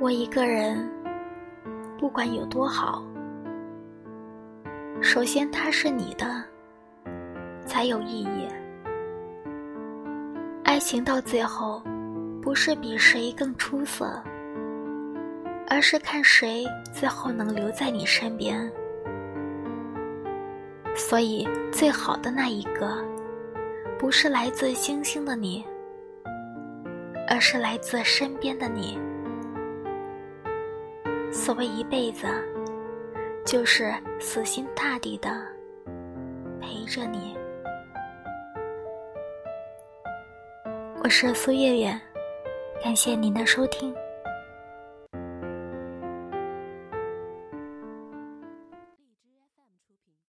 我一个人，不管有多好，首先他是你的，才有意义。爱情到最后，不是比谁更出色，而是看谁最后能留在你身边。所以，最好的那一个，不是来自星星的你，而是来自身边的你。所谓一辈子，就是死心塌地的陪着你。我是苏月月，感谢您的收听。